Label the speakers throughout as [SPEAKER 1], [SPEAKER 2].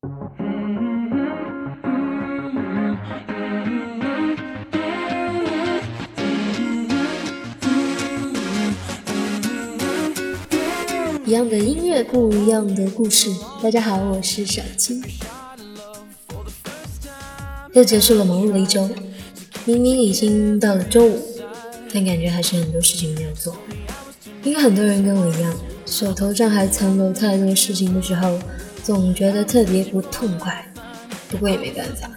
[SPEAKER 1] 一样的音乐，不一样的故事。大家好，我是小青。又结束了忙碌的一周，明明已经到了周五，但感觉还是很多事情没有做。应该很多人跟我一样，手头上还残留太多事情的时候，总觉得特别不痛快。不过也没办法，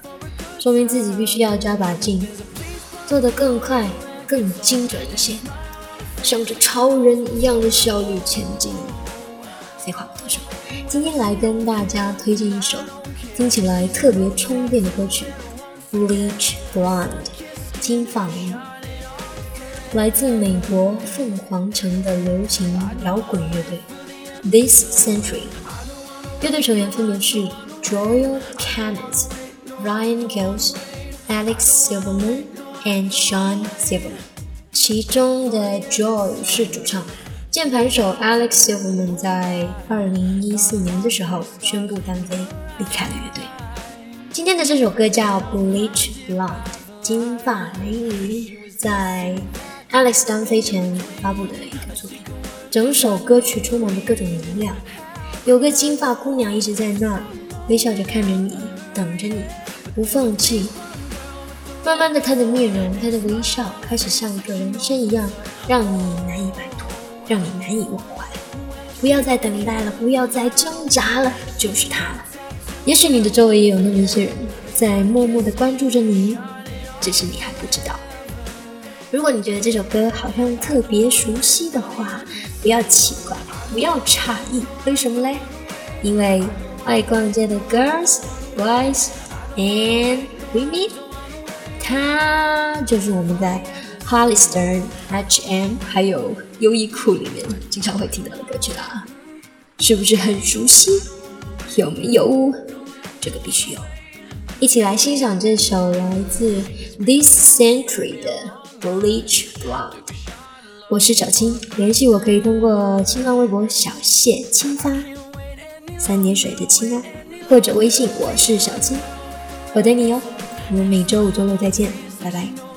[SPEAKER 1] 说明自己必须要加把劲，做得更快、更精准一些，向着超人一样的效率前进。废话不多说，今天来跟大家推荐一首听起来特别充电的歌曲《Bleach Blonde》金发美女，来自美国凤凰城的流行摇滚乐队 This Century。乐队成员分别是 Joel Cammons、Ryan Gills、Alex Silverman and Sean Silverman，其中的 Joel 是主唱。键盘手 Alex Silverman 在二零一四年的时候宣布单飞，离开了乐队。今天的这首歌叫《Bleach Blonde》，金发美女，在 Alex 单飞前发布的一个作品。整首歌曲充满着各种能量，有个金发姑娘一直在那儿微笑着看着你，等着你，不放弃。慢慢的，她的面容，她的微笑开始像一个人生一样，让你难以摆脱。让你难以忘怀，不要再等待了，不要再挣扎了，就是他了。也许你的周围也有那么一些人在默默的关注着你，只是你还不知道。如果你觉得这首歌好像特别熟悉的话，不要奇怪，不要诧异，为什么嘞？因为爱逛街的 girls, boys and women，它就是我们在。Hollister、H&M 还有优衣库里面经常会听到的歌曲啦，是不是很熟悉？有没有？这个必须有。一起来欣赏这首来自 This Century 的 Bleach Blonde。我是小青，联系我可以通过新浪微博小谢青发，三点水的青啊，或者微信我是小青，我等你哟。我们每周五周六再见，拜拜。